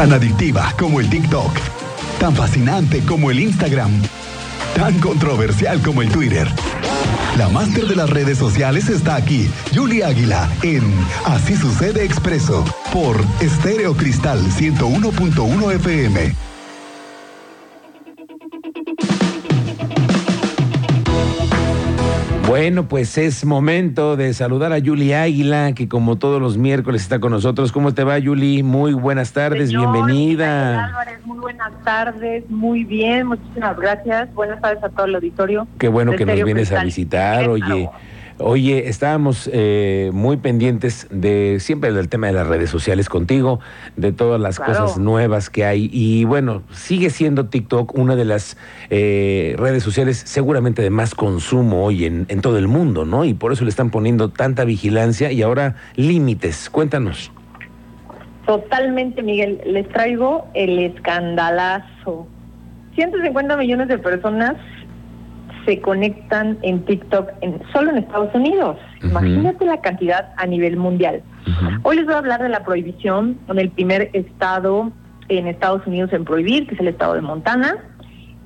Tan adictiva como el TikTok. Tan fascinante como el Instagram. Tan controversial como el Twitter. La máster de las redes sociales está aquí, Julia Águila, en Así sucede expreso, por Estéreo Cristal 101.1 FM. Bueno, pues es momento de saludar a Yuli Águila, que como todos los miércoles está con nosotros. ¿Cómo te va, Yuli? Muy buenas tardes, bienvenida. Álvarez, muy buenas tardes, muy bien, muchísimas gracias. Buenas tardes a todo el auditorio. Qué bueno que nos vienes a visitar, oye. Oye, estábamos eh, muy pendientes de siempre del tema de las redes sociales contigo, de todas las cosas nuevas que hay. Y bueno, sigue siendo TikTok una de las eh, redes sociales seguramente de más consumo hoy en, en todo el mundo, ¿no? Y por eso le están poniendo tanta vigilancia y ahora límites. Cuéntanos. Totalmente, Miguel. Les traigo el escandalazo. 150 millones de personas se conectan en TikTok en, solo en Estados Unidos. Imagínate la cantidad a nivel mundial. Hoy les voy a hablar de la prohibición en el primer estado en Estados Unidos en prohibir, que es el estado de Montana.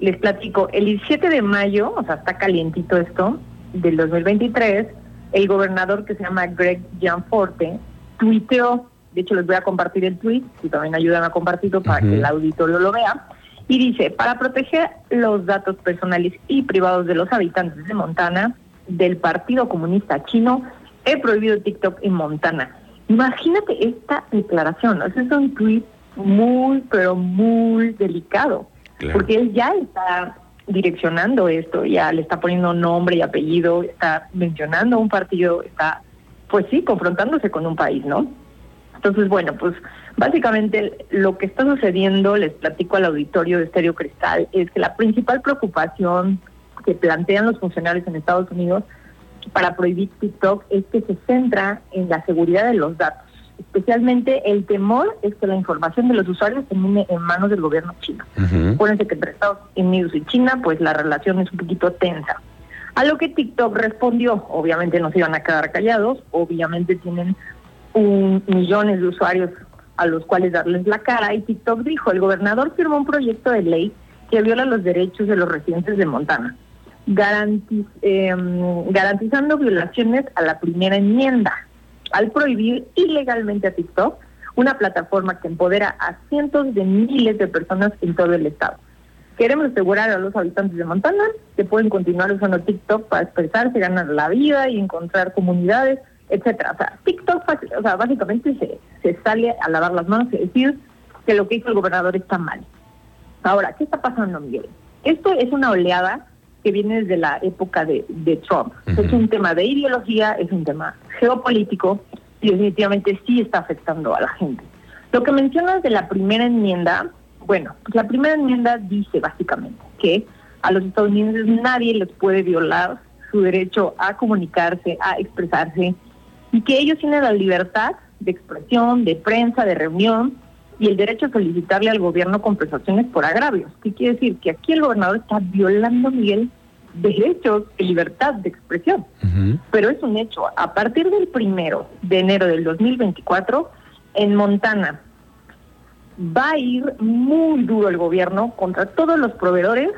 Les platico, el 17 de mayo, o sea, está calientito esto, del 2023, el gobernador que se llama Greg Gianforte tuiteó, de hecho les voy a compartir el tweet, si también ayudan a compartirlo para que el auditorio lo vea, y dice, para proteger los datos personales y privados de los habitantes de Montana, del Partido Comunista Chino, he prohibido TikTok en Montana. Imagínate esta declaración, ¿no? es un tweet muy, pero muy delicado, porque él ya está direccionando esto, ya le está poniendo nombre y apellido, está mencionando un partido, está, pues sí, confrontándose con un país, ¿no? Entonces, bueno, pues básicamente lo que está sucediendo, les platico al auditorio de Estéreo Cristal, es que la principal preocupación que plantean los funcionarios en Estados Unidos para prohibir TikTok es que se centra en la seguridad de los datos. Especialmente el temor es que la información de los usuarios termine en manos del gobierno chino. Acuérdense que entre Estados Unidos y China, pues la relación es un poquito tensa. A lo que TikTok respondió, obviamente no se iban a quedar callados, obviamente tienen un, millones de usuarios a los cuales darles la cara y TikTok dijo, el gobernador firmó un proyecto de ley que viola los derechos de los residentes de Montana, em, garantizando violaciones a la primera enmienda al prohibir ilegalmente a TikTok, una plataforma que empodera a cientos de miles de personas en todo el estado. Queremos asegurar a los habitantes de Montana que pueden continuar usando TikTok para expresarse, ganar la vida y encontrar comunidades etcétera. O sea, TikTok, o sea, básicamente se, se sale a lavar las manos y decir que lo que hizo el gobernador está mal. Ahora, ¿qué está pasando, Miguel? Esto es una oleada que viene desde la época de, de Trump. Es un tema de ideología, es un tema geopolítico y definitivamente sí está afectando a la gente. Lo que mencionas de la primera enmienda, bueno, pues la primera enmienda dice básicamente que a los estadounidenses nadie les puede violar su derecho a comunicarse, a expresarse y que ellos tienen la libertad de expresión, de prensa, de reunión y el derecho a solicitarle al gobierno compensaciones por agravios. ¿Qué quiere decir? Que aquí el gobernador está violando, Miguel, derechos de libertad de expresión. Pero es un hecho. A partir del primero de enero del 2024, en Montana va a ir muy duro el gobierno contra todos los proveedores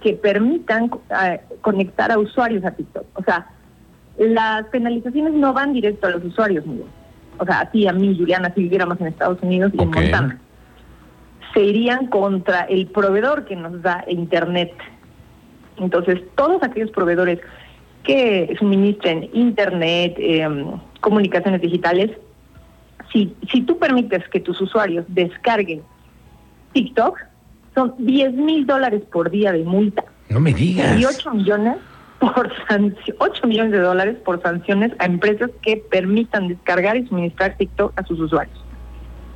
que permitan eh, conectar a usuarios a TikTok. O sea, las penalizaciones no van directo a los usuarios, Miguel. O sea, a ti, a mí, Juliana, si viviéramos en Estados Unidos y en Montana. Se irían contra el proveedor que nos da Internet. Entonces, todos aquellos proveedores que suministren Internet, em, comunicaciones digitales, si, si tú permites que tus usuarios descarguen TikTok, son 10 mil dólares por día de multa. No me digas. Y 8 millones por 8 millones de dólares por sanciones a empresas que permitan descargar y suministrar TikTok a sus usuarios.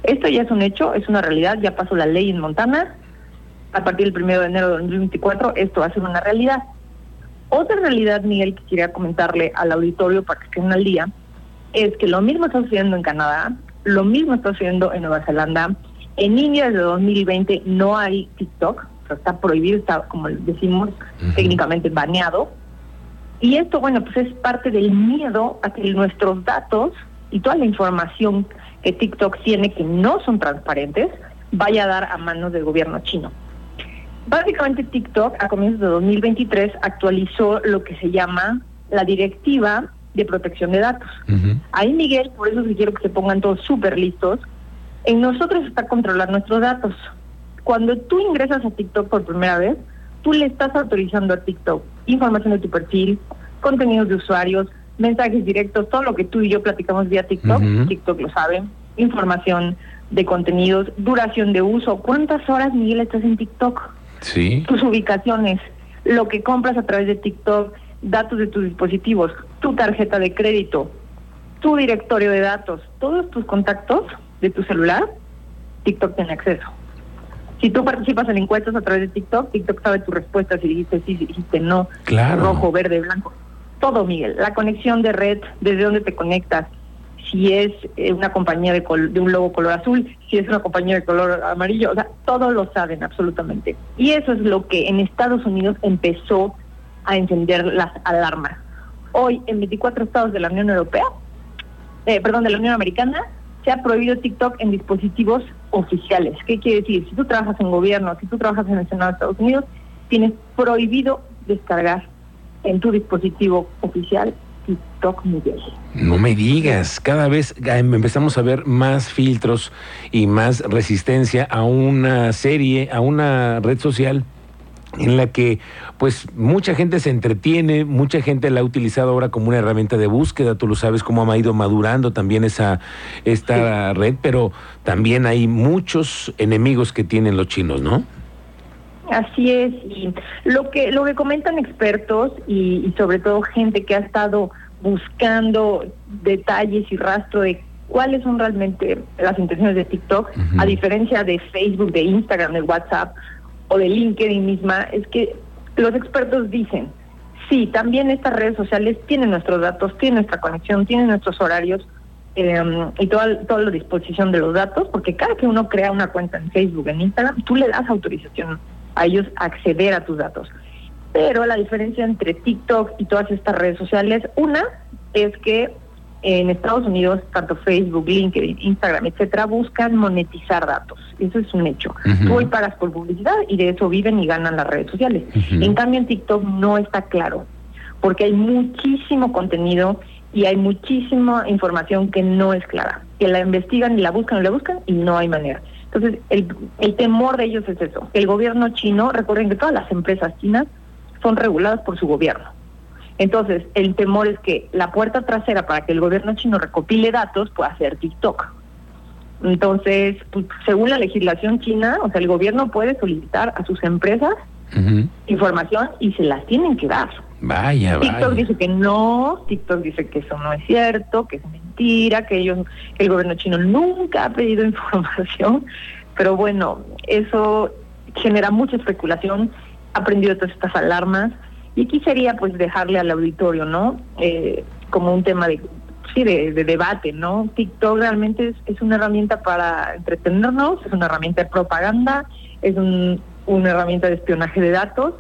Esto ya es un hecho, es una realidad, ya pasó la ley en Montana. A partir del 1 de enero de 2024 esto va a ser una realidad. Otra realidad, Miguel, que quería comentarle al auditorio para que estén al día, es que lo mismo está sucediendo en Canadá, lo mismo está sucediendo en Nueva Zelanda. En India desde 2020 no hay TikTok, está prohibido, está, como decimos, técnicamente baneado. Y esto, bueno, pues es parte del miedo a que nuestros datos y toda la información que TikTok tiene que no son transparentes, vaya a dar a manos del gobierno chino. Básicamente TikTok a comienzos de 2023 actualizó lo que se llama la directiva de protección de datos. Ahí Miguel, por eso quiero que se pongan todos súper listos, en nosotros está controlar nuestros datos. Cuando tú ingresas a TikTok por primera vez, tú le estás autorizando a TikTok información de tu perfil, contenidos de usuarios, mensajes directos, todo lo que tú y yo platicamos vía TikTok, TikTok lo sabe, información de contenidos, duración de uso, cuántas horas Miguel estás en TikTok, sí. tus ubicaciones, lo que compras a través de TikTok, datos de tus dispositivos, tu tarjeta de crédito, tu directorio de datos, todos tus contactos de tu celular, TikTok tiene acceso. Si tú participas en encuestas a través de TikTok, TikTok sabe tu respuesta, si dijiste sí, si dijiste no, rojo, verde, blanco. Todo, Miguel. La conexión de red, desde dónde te conectas, si es eh, una compañía de, de un logo color azul, si es una compañía de color amarillo, o sea, todo lo saben absolutamente. Y eso es lo que en Estados Unidos empezó a encender las alarmas. Hoy, en 24 estados de la Unión Europea, eh, perdón, de la Unión Americana, se ha prohibido TikTok en dispositivos oficiales. ¿Qué quiere decir? Si tú trabajas en gobierno, si tú trabajas en el Senado de Estados Unidos, tienes prohibido descargar en tu dispositivo oficial TikTok Miguel. No me digas, cada vez em, empezamos a ver más filtros y más resistencia a una serie, a una red social en la que pues mucha gente se entretiene, mucha gente la ha utilizado ahora como una herramienta de búsqueda, tú lo sabes cómo ha ido madurando también esa esta red, pero también hay muchos enemigos que tienen los chinos, ¿no? Así es, y lo que lo que comentan expertos y, sobre todo gente que ha estado buscando detalles y rastro de cuáles son realmente las intenciones de TikTok, a diferencia de Facebook, de Instagram, de WhatsApp, o de LinkedIn misma, es que los expertos dicen, sí, también estas redes sociales tienen nuestros datos, tienen nuestra conexión, tienen nuestros horarios em, y toda, toda la disposición de los datos, porque cada que uno crea una cuenta en Facebook, en Instagram, tú le das autorización a ellos a acceder a tus datos. Pero la diferencia entre TikTok y todas estas redes sociales, una es que en Estados Unidos, tanto Facebook, LinkedIn, Instagram, etcétera, buscan monetizar datos. Eso es un hecho. Tú hoy pagas por publicidad y de eso viven y ganan las redes sociales. En cambio, en TikTok no está claro, porque hay muchísimo contenido y hay muchísima información que no es clara, que la investigan y la buscan y la buscan y no hay manera. Entonces, el, el temor de ellos es eso. El gobierno chino, recuerden que todas las empresas chinas son reguladas por su gobierno. Entonces, el temor es que la puerta trasera para que el gobierno chino recopile datos pueda ser TikTok. Entonces, pues, según la legislación china, o sea, el gobierno puede solicitar a sus empresas información y se las tienen que dar. Vaya, TikTok dice que no, TikTok dice que eso no es cierto, que es mentira, que ellos, que el gobierno chino nunca ha pedido información, pero bueno, eso genera mucha especulación, ha prendido todas estas alarmas y aquí sería pues dejarle al auditorio, ¿no? Eh, como un tema de sí, de, debate, ¿no? TikTok realmente es, una herramienta para entretenernos, es una herramienta de propaganda, es una herramienta de espionaje de datos.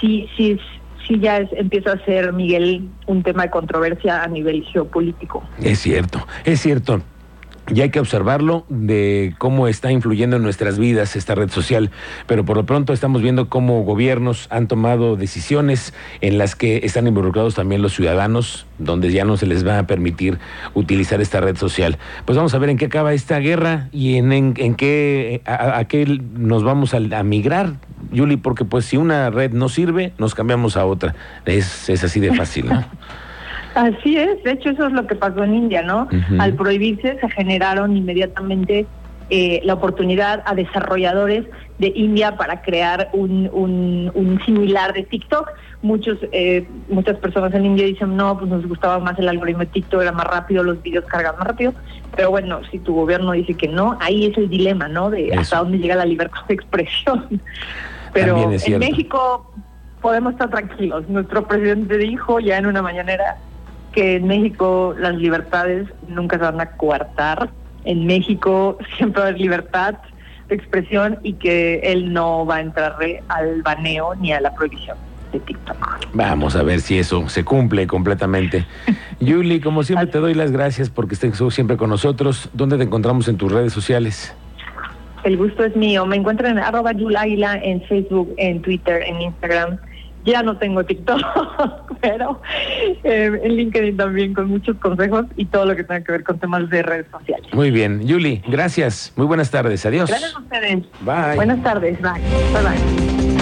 Sí, sí, sí ya es, empieza a ser, Miguel, un tema de controversia a nivel geopolítico. Es cierto, es cierto y hay que observarlo de cómo está influyendo en nuestras vidas esta red social, pero por lo pronto estamos viendo cómo gobiernos han tomado decisiones en las que están involucrados también los ciudadanos, donde ya no se les va a permitir utilizar esta red social. Pues vamos a ver en qué acaba esta guerra y en, en, qué a, qué nos vamos a, migrar, Yuli, porque pues si una red no sirve, nos cambiamos a otra. Es, es así de fácil, ¿no? Así es, de hecho eso es lo que pasó en India, ¿no? Al prohibirse se generaron inmediatamente eh, la oportunidad a desarrolladores de India para crear un, un, similar de TikTok. Muchos, eh, muchas personas en India dicen, no, pues nos gustaba más el algoritmo de TikTok, era más rápido, los vídeos cargan más rápido. Pero bueno, si tu gobierno dice que no, ahí es el dilema, ¿no? De hasta dónde llega la libertad de expresión. Pero en México podemos estar tranquilos. Nuestro presidente dijo ya en una mañanera que en México las libertades nunca se van a coartar. En México siempre va a haber libertad de expresión y que él no va a entrar al baneo ni a la prohibición de TikTok. Vamos a ver si eso se cumple completamente. Yuli, como siempre te doy las gracias porque estés siempre con nosotros. ¿Dónde te encontramos en tus redes sociales? El gusto es mío. Me encuentran en arroba Yulaila en Facebook, en Twitter, en Instagram. Ya no tengo TikTok, pero eh, en LinkedIn también con muchos consejos y todo lo que tenga que ver con temas de redes sociales. Muy bien. Yuli, gracias. Muy buenas tardes. Adiós. Gracias a ustedes. Bye. Buenas tardes. Bye. Bye bye.